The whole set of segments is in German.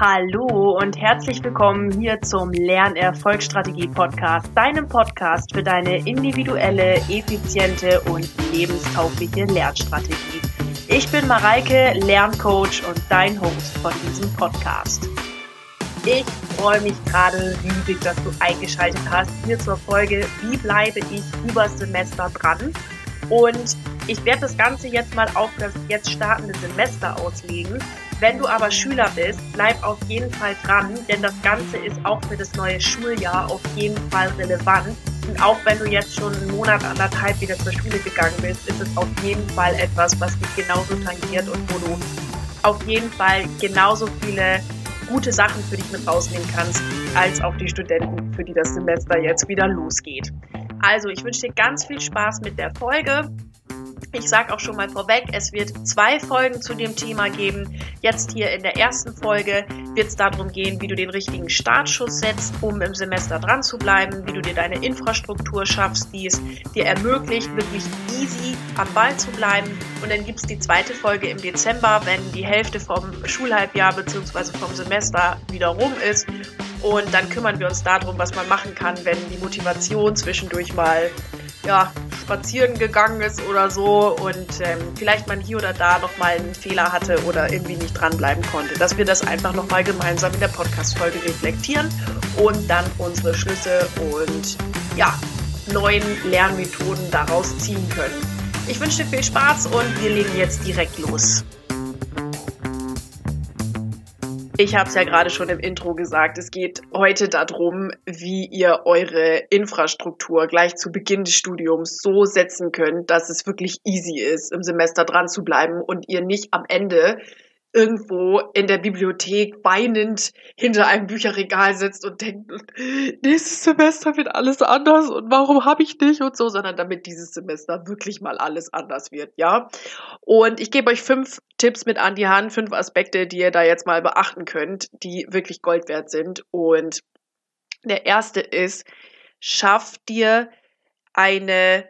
Hallo und herzlich willkommen hier zum Lernerfolgsstrategie Podcast, deinem Podcast für deine individuelle, effiziente und lebenstaugliche Lernstrategie. Ich bin Mareike, Lerncoach und dein Host von diesem Podcast. Ich freue mich gerade riesig, dass du eingeschaltet hast hier zur Folge Wie bleibe ich über Semester dran? Und ich werde das Ganze jetzt mal auf das jetzt startende Semester auslegen. Wenn du aber Schüler bist, bleib auf jeden Fall dran, denn das Ganze ist auch für das neue Schuljahr auf jeden Fall relevant. Und auch wenn du jetzt schon einen Monat, anderthalb wieder zur Schule gegangen bist, ist es auf jeden Fall etwas, was dich genauso tangiert und wo du auf jeden Fall genauso viele gute Sachen für dich mit rausnehmen kannst, als auch die Studenten, für die das Semester jetzt wieder losgeht. Also, ich wünsche dir ganz viel Spaß mit der Folge. Ich sage auch schon mal vorweg, es wird zwei Folgen zu dem Thema geben. Jetzt hier in der ersten Folge wird es darum gehen, wie du den richtigen Startschuss setzt, um im Semester dran zu bleiben, wie du dir deine Infrastruktur schaffst, die es dir ermöglicht, wirklich easy am Ball zu bleiben. Und dann gibt es die zweite Folge im Dezember, wenn die Hälfte vom Schulhalbjahr bzw. vom Semester wieder rum ist. Und dann kümmern wir uns darum, was man machen kann, wenn die Motivation zwischendurch mal ja, spazieren gegangen ist oder so und ähm, vielleicht man hier oder da nochmal einen Fehler hatte oder irgendwie nicht dranbleiben konnte. Dass wir das einfach nochmal gemeinsam in der Podcast-Folge reflektieren und dann unsere Schlüsse und ja, neuen Lernmethoden daraus ziehen können. Ich wünsche dir viel Spaß und wir legen jetzt direkt los. Ich habe es ja gerade schon im Intro gesagt, es geht heute darum, wie ihr eure Infrastruktur gleich zu Beginn des Studiums so setzen könnt, dass es wirklich easy ist, im Semester dran zu bleiben und ihr nicht am Ende irgendwo in der Bibliothek weinend hinter einem Bücherregal sitzt und denkt, nächstes Semester wird alles anders und warum habe ich nicht und so, sondern damit dieses Semester wirklich mal alles anders wird, ja. Und ich gebe euch fünf Tipps mit an die Hand, fünf Aspekte, die ihr da jetzt mal beachten könnt, die wirklich Gold wert sind. Und der erste ist, schaff dir eine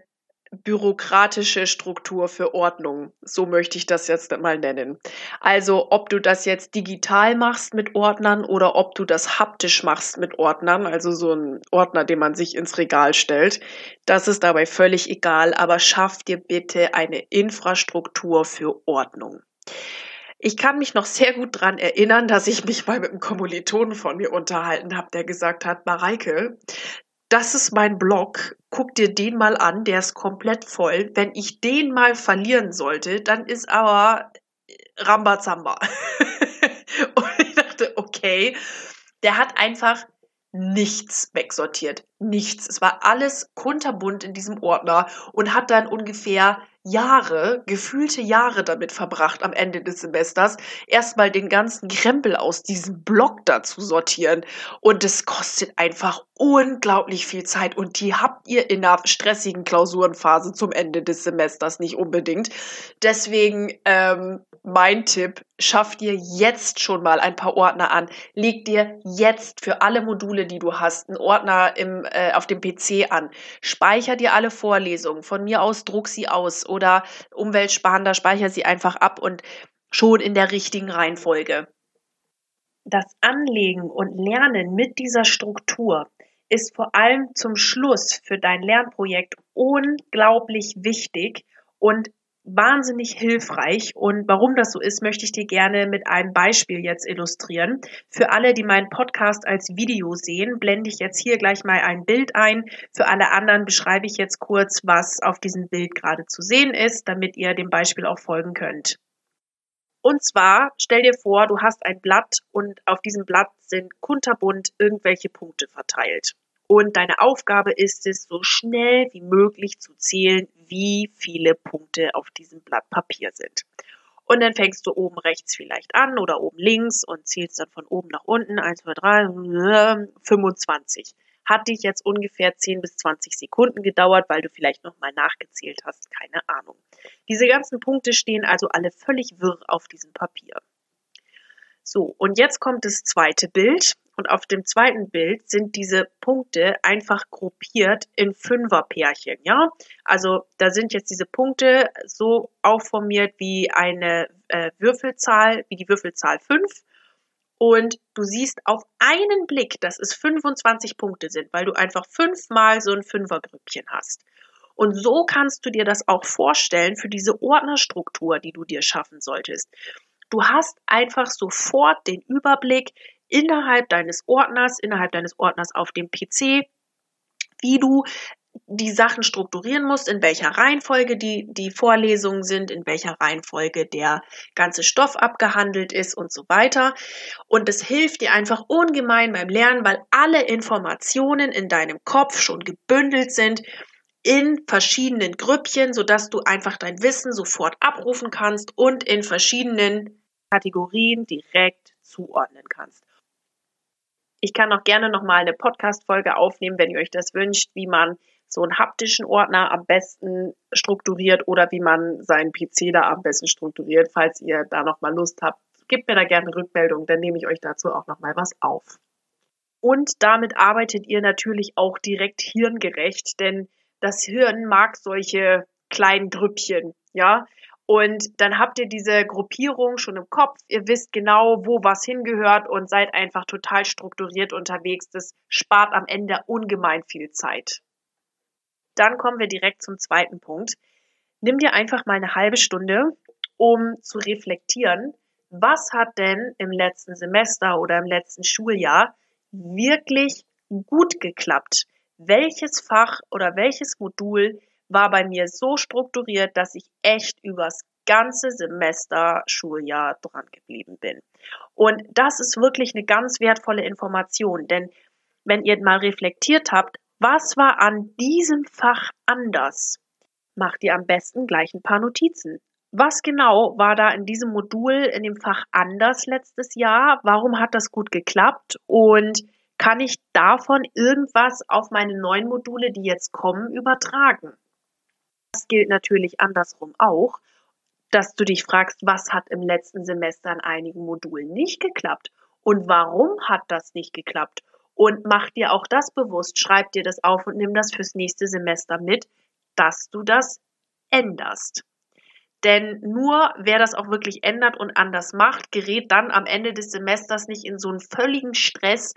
bürokratische Struktur für Ordnung. So möchte ich das jetzt mal nennen. Also ob du das jetzt digital machst mit Ordnern oder ob du das haptisch machst mit Ordnern, also so ein Ordner, den man sich ins Regal stellt, das ist dabei völlig egal, aber schaff dir bitte eine Infrastruktur für Ordnung. Ich kann mich noch sehr gut dran erinnern, dass ich mich mal mit einem Kommilitonen von mir unterhalten habe, der gesagt hat, Mareike, das ist mein Blog, guck dir den mal an, der ist komplett voll. Wenn ich den mal verlieren sollte, dann ist aber Rambazamba. und ich dachte, okay, der hat einfach nichts wegsortiert. Nichts. Es war alles kunterbunt in diesem Ordner und hat dann ungefähr Jahre, gefühlte Jahre damit verbracht am Ende des Semesters, erstmal den ganzen Krempel aus diesem Block da zu sortieren. Und es kostet einfach unglaublich viel Zeit und die habt ihr in einer stressigen Klausurenphase zum Ende des Semesters nicht unbedingt. Deswegen ähm, mein Tipp, schaff dir jetzt schon mal ein paar Ordner an. Leg dir jetzt für alle Module, die du hast, einen Ordner im, äh, auf dem PC an. Speicher dir alle Vorlesungen. Von mir aus druck sie aus oder umweltsparender speicher sie einfach ab und schon in der richtigen Reihenfolge. Das Anlegen und Lernen mit dieser Struktur ist vor allem zum Schluss für dein Lernprojekt unglaublich wichtig und wahnsinnig hilfreich. Und warum das so ist, möchte ich dir gerne mit einem Beispiel jetzt illustrieren. Für alle, die meinen Podcast als Video sehen, blende ich jetzt hier gleich mal ein Bild ein. Für alle anderen beschreibe ich jetzt kurz, was auf diesem Bild gerade zu sehen ist, damit ihr dem Beispiel auch folgen könnt. Und zwar stell dir vor, du hast ein Blatt und auf diesem Blatt sind kunterbunt irgendwelche Punkte verteilt. Und deine Aufgabe ist es, so schnell wie möglich zu zählen, wie viele Punkte auf diesem Blatt Papier sind. Und dann fängst du oben rechts vielleicht an oder oben links und zählst dann von oben nach unten. 1, 2, 3, 25. Hat dich jetzt ungefähr 10 bis 20 Sekunden gedauert, weil du vielleicht nochmal nachgezählt hast. Keine Ahnung. Diese ganzen Punkte stehen also alle völlig wirr auf diesem Papier. So, und jetzt kommt das zweite Bild. Und auf dem zweiten Bild sind diese Punkte einfach gruppiert in Fünferpärchen, ja. Also da sind jetzt diese Punkte so aufformiert wie eine äh, Würfelzahl, wie die Würfelzahl 5. und du siehst auf einen Blick, dass es 25 Punkte sind, weil du einfach fünfmal so ein Fünfergrüppchen hast. Und so kannst du dir das auch vorstellen für diese Ordnerstruktur, die du dir schaffen solltest. Du hast einfach sofort den Überblick innerhalb deines Ordners, innerhalb deines Ordners auf dem PC, wie du die Sachen strukturieren musst, in welcher Reihenfolge die, die Vorlesungen sind, in welcher Reihenfolge der ganze Stoff abgehandelt ist und so weiter. Und es hilft dir einfach ungemein beim Lernen, weil alle Informationen in deinem Kopf schon gebündelt sind in verschiedenen Grüppchen, sodass du einfach dein Wissen sofort abrufen kannst und in verschiedenen Kategorien direkt zuordnen kannst. Ich kann auch gerne nochmal eine Podcast-Folge aufnehmen, wenn ihr euch das wünscht, wie man so einen haptischen Ordner am besten strukturiert oder wie man seinen PC da am besten strukturiert. Falls ihr da nochmal Lust habt, gebt mir da gerne Rückmeldung, dann nehme ich euch dazu auch nochmal was auf. Und damit arbeitet ihr natürlich auch direkt hirngerecht, denn das Hirn mag solche kleinen Grüppchen, ja. Und dann habt ihr diese Gruppierung schon im Kopf. Ihr wisst genau, wo was hingehört und seid einfach total strukturiert unterwegs. Das spart am Ende ungemein viel Zeit. Dann kommen wir direkt zum zweiten Punkt. Nimm dir einfach mal eine halbe Stunde, um zu reflektieren, was hat denn im letzten Semester oder im letzten Schuljahr wirklich gut geklappt? Welches Fach oder welches Modul war bei mir so strukturiert, dass ich echt übers ganze Semester Schuljahr dran geblieben bin. Und das ist wirklich eine ganz wertvolle Information, denn wenn ihr mal reflektiert habt, was war an diesem Fach anders? Macht ihr am besten gleich ein paar Notizen. Was genau war da in diesem Modul, in dem Fach anders letztes Jahr? Warum hat das gut geklappt? Und kann ich davon irgendwas auf meine neuen Module, die jetzt kommen, übertragen? Das gilt natürlich andersrum auch, dass du dich fragst, was hat im letzten Semester an einigen Modulen nicht geklappt? Und warum hat das nicht geklappt? Und mach dir auch das bewusst, schreib dir das auf und nimm das fürs nächste Semester mit, dass du das änderst. Denn nur wer das auch wirklich ändert und anders macht, gerät dann am Ende des Semesters nicht in so einen völligen Stress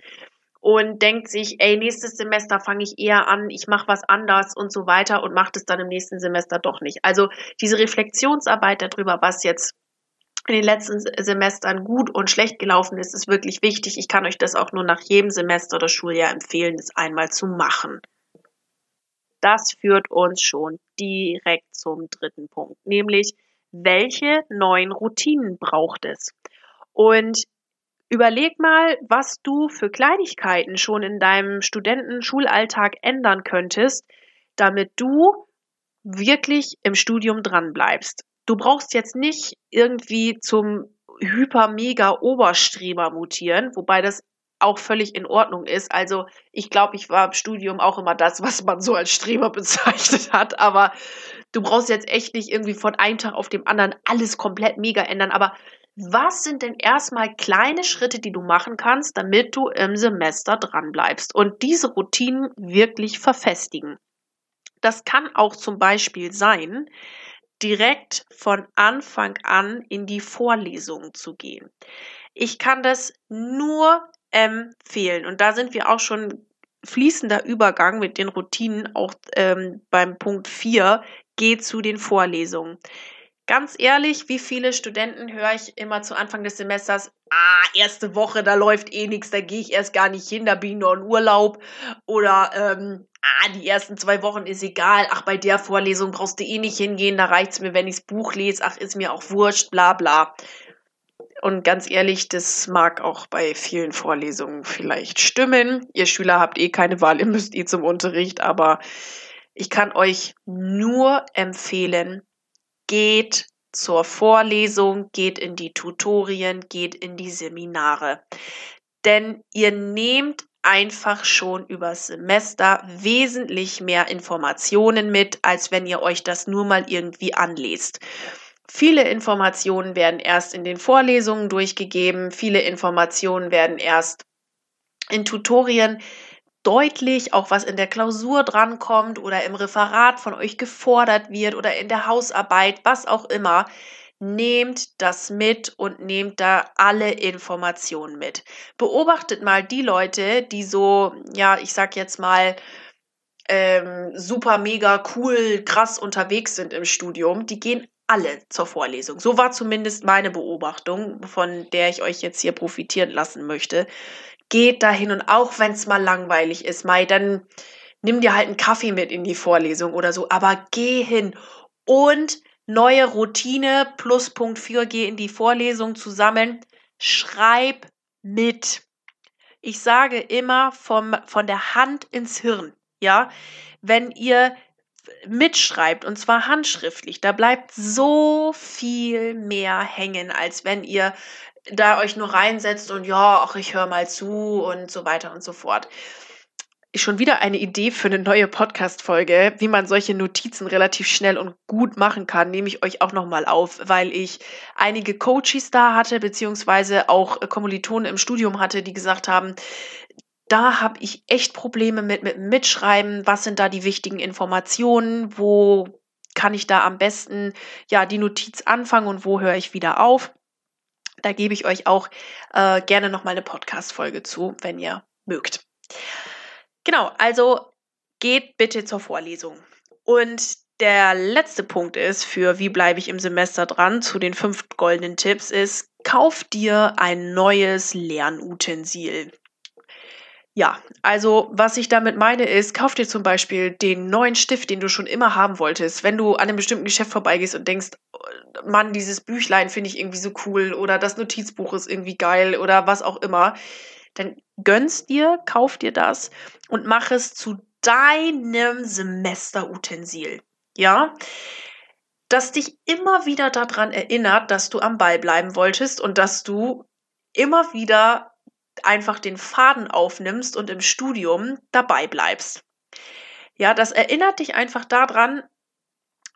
und denkt sich, ey, nächstes Semester fange ich eher an, ich mache was anders und so weiter und macht es dann im nächsten Semester doch nicht. Also diese Reflexionsarbeit darüber, was jetzt in den letzten Semestern gut und schlecht gelaufen ist, ist wirklich wichtig. Ich kann euch das auch nur nach jedem Semester oder Schuljahr empfehlen, das einmal zu machen. Das führt uns schon direkt zum dritten Punkt, nämlich welche neuen Routinen braucht es? Und überleg mal, was du für Kleinigkeiten schon in deinem Studenten-Schulalltag ändern könntest, damit du wirklich im Studium dran bleibst du brauchst jetzt nicht irgendwie zum Hyper-Mega-Oberstreber mutieren, wobei das auch völlig in Ordnung ist. Also ich glaube, ich war im Studium auch immer das, was man so als Streber bezeichnet hat. Aber du brauchst jetzt echt nicht irgendwie von einem Tag auf den anderen alles komplett mega ändern. Aber was sind denn erstmal kleine Schritte, die du machen kannst, damit du im Semester dran bleibst und diese Routinen wirklich verfestigen? Das kann auch zum Beispiel sein, direkt von Anfang an in die Vorlesungen zu gehen. Ich kann das nur empfehlen. Und da sind wir auch schon fließender Übergang mit den Routinen auch ähm, beim Punkt 4, geht zu den Vorlesungen. Ganz ehrlich, wie viele Studenten höre ich immer zu Anfang des Semesters, ah, erste Woche, da läuft eh nichts, da gehe ich erst gar nicht hin, da bin ich nur in Urlaub. Oder ähm, ah, die ersten zwei Wochen ist egal, ach, bei der Vorlesung brauchst du eh nicht hingehen, da reicht's mir, wenn ichs Buch lese, ach, ist mir auch wurscht, bla bla. Und ganz ehrlich, das mag auch bei vielen Vorlesungen vielleicht stimmen. Ihr Schüler habt eh keine Wahl, ihr müsst eh zum Unterricht, aber ich kann euch nur empfehlen, geht zur Vorlesung, geht in die Tutorien, geht in die Seminare. Denn ihr nehmt einfach schon übers Semester wesentlich mehr Informationen mit, als wenn ihr euch das nur mal irgendwie anlest. Viele Informationen werden erst in den Vorlesungen durchgegeben, viele Informationen werden erst in Tutorien deutlich, auch was in der Klausur drankommt oder im Referat von euch gefordert wird oder in der Hausarbeit, was auch immer. nehmt das mit und nehmt da alle Informationen mit. Beobachtet mal die Leute, die so, ja, ich sag jetzt mal, ähm, super, mega, cool, krass unterwegs sind im Studium, die gehen alle zur Vorlesung. So war zumindest meine Beobachtung, von der ich euch jetzt hier profitieren lassen möchte. Geht dahin und auch wenn es mal langweilig ist, Mai, dann nimm dir halt einen Kaffee mit in die Vorlesung oder so, aber geh hin und neue Routine plus Punkt 4, geh in die Vorlesung zusammen, schreib mit. Ich sage immer vom, von der Hand ins Hirn, ja. Wenn ihr mitschreibt und zwar handschriftlich, da bleibt so viel mehr hängen, als wenn ihr da euch nur reinsetzt und ja, ach, ich höre mal zu und so weiter und so fort schon wieder eine Idee für eine neue Podcast-Folge, wie man solche Notizen relativ schnell und gut machen kann, nehme ich euch auch nochmal auf, weil ich einige Coaches da hatte, beziehungsweise auch Kommilitonen im Studium hatte, die gesagt haben, da habe ich echt Probleme mit, mit Mitschreiben. Was sind da die wichtigen Informationen? Wo kann ich da am besten ja die Notiz anfangen und wo höre ich wieder auf? Da gebe ich euch auch äh, gerne nochmal eine Podcast-Folge zu, wenn ihr mögt. Genau, also geht bitte zur Vorlesung. Und der letzte Punkt ist für wie bleibe ich im Semester dran zu den fünf goldenen Tipps ist, kauf dir ein neues Lernutensil. Ja, also was ich damit meine ist, kauf dir zum Beispiel den neuen Stift, den du schon immer haben wolltest. Wenn du an einem bestimmten Geschäft vorbeigehst und denkst, Mann, dieses Büchlein finde ich irgendwie so cool oder das Notizbuch ist irgendwie geil oder was auch immer, dann gönnst dir, kauf dir das und mach es zu deinem Semesterutensil. Ja? Das dich immer wieder daran erinnert, dass du am Ball bleiben wolltest und dass du immer wieder einfach den Faden aufnimmst und im Studium dabei bleibst. Ja, das erinnert dich einfach daran,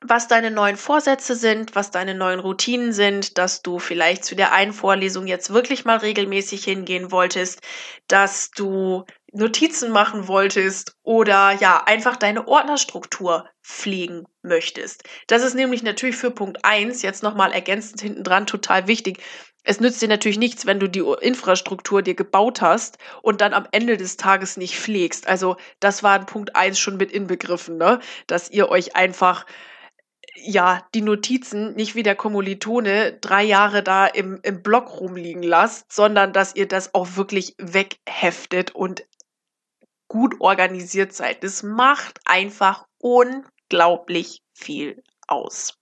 was deine neuen Vorsätze sind, was deine neuen Routinen sind, dass du vielleicht zu der einen Vorlesung jetzt wirklich mal regelmäßig hingehen wolltest, dass du Notizen machen wolltest oder ja, einfach deine Ordnerstruktur pflegen möchtest. Das ist nämlich natürlich für Punkt eins jetzt nochmal ergänzend hinten dran total wichtig. Es nützt dir natürlich nichts, wenn du die Infrastruktur dir gebaut hast und dann am Ende des Tages nicht pflegst. Also das war in Punkt eins schon mit inbegriffen, ne? dass ihr euch einfach ja, die Notizen nicht wie der Kommilitone drei Jahre da im, im Block rumliegen lasst, sondern dass ihr das auch wirklich wegheftet und gut organisiert seid. Das macht einfach unglaublich viel aus.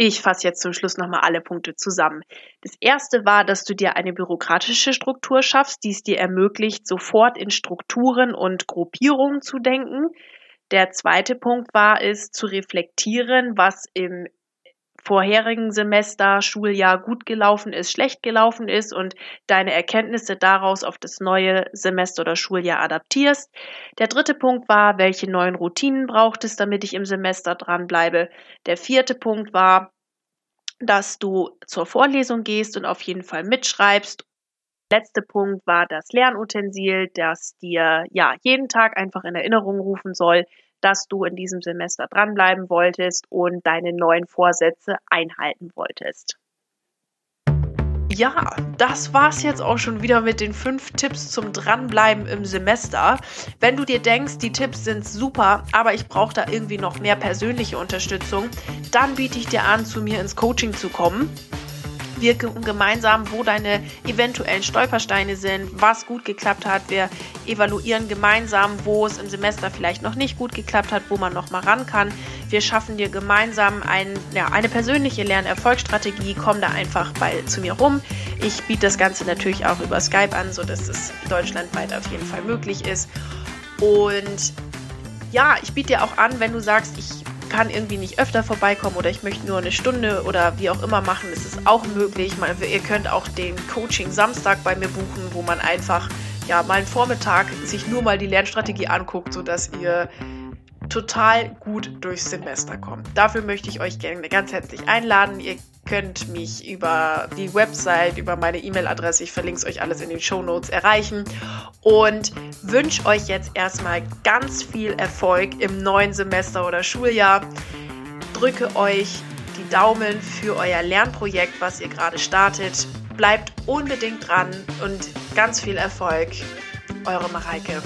Ich fasse jetzt zum Schluss nochmal alle Punkte zusammen. Das erste war, dass du dir eine bürokratische Struktur schaffst, die es dir ermöglicht, sofort in Strukturen und Gruppierungen zu denken. Der zweite Punkt war es, zu reflektieren, was im vorherigen Semester, Schuljahr gut gelaufen ist, schlecht gelaufen ist und deine Erkenntnisse daraus auf das neue Semester oder Schuljahr adaptierst. Der dritte Punkt war, welche neuen Routinen braucht es, damit ich im Semester dranbleibe. Der vierte Punkt war, dass du zur Vorlesung gehst und auf jeden Fall mitschreibst letzte Punkt war das Lernutensil, das dir ja jeden Tag einfach in Erinnerung rufen soll, dass du in diesem Semester dranbleiben wolltest und deine neuen Vorsätze einhalten wolltest. Ja, das war's jetzt auch schon wieder mit den fünf Tipps zum Dranbleiben im Semester. Wenn du dir denkst, die Tipps sind super, aber ich brauche da irgendwie noch mehr persönliche Unterstützung, dann biete ich dir an, zu mir ins Coaching zu kommen. Wir gemeinsam, wo deine eventuellen Stolpersteine sind, was gut geklappt hat. Wir evaluieren gemeinsam, wo es im Semester vielleicht noch nicht gut geklappt hat, wo man noch mal ran kann. Wir schaffen dir gemeinsam ein, ja, eine persönliche Lernerfolgsstrategie. Komm da einfach bei, zu mir rum. Ich biete das Ganze natürlich auch über Skype an, sodass es deutschlandweit auf jeden Fall möglich ist. Und ja, ich biete dir auch an, wenn du sagst, ich kann irgendwie nicht öfter vorbeikommen oder ich möchte nur eine Stunde oder wie auch immer machen, ist es auch möglich. Man, ihr könnt auch den Coaching Samstag bei mir buchen, wo man einfach ja mal einen Vormittag sich nur mal die Lernstrategie anguckt, sodass ihr total gut durchs Semester kommt. Dafür möchte ich euch gerne ganz herzlich einladen. Ihr könnt mich über die Website, über meine E-Mail-Adresse, ich verlinke es euch alles in den Show Notes, erreichen und wünsche euch jetzt erstmal ganz viel Erfolg im neuen Semester oder Schuljahr. Drücke euch die Daumen für euer Lernprojekt, was ihr gerade startet. Bleibt unbedingt dran und ganz viel Erfolg. Eure Mareike.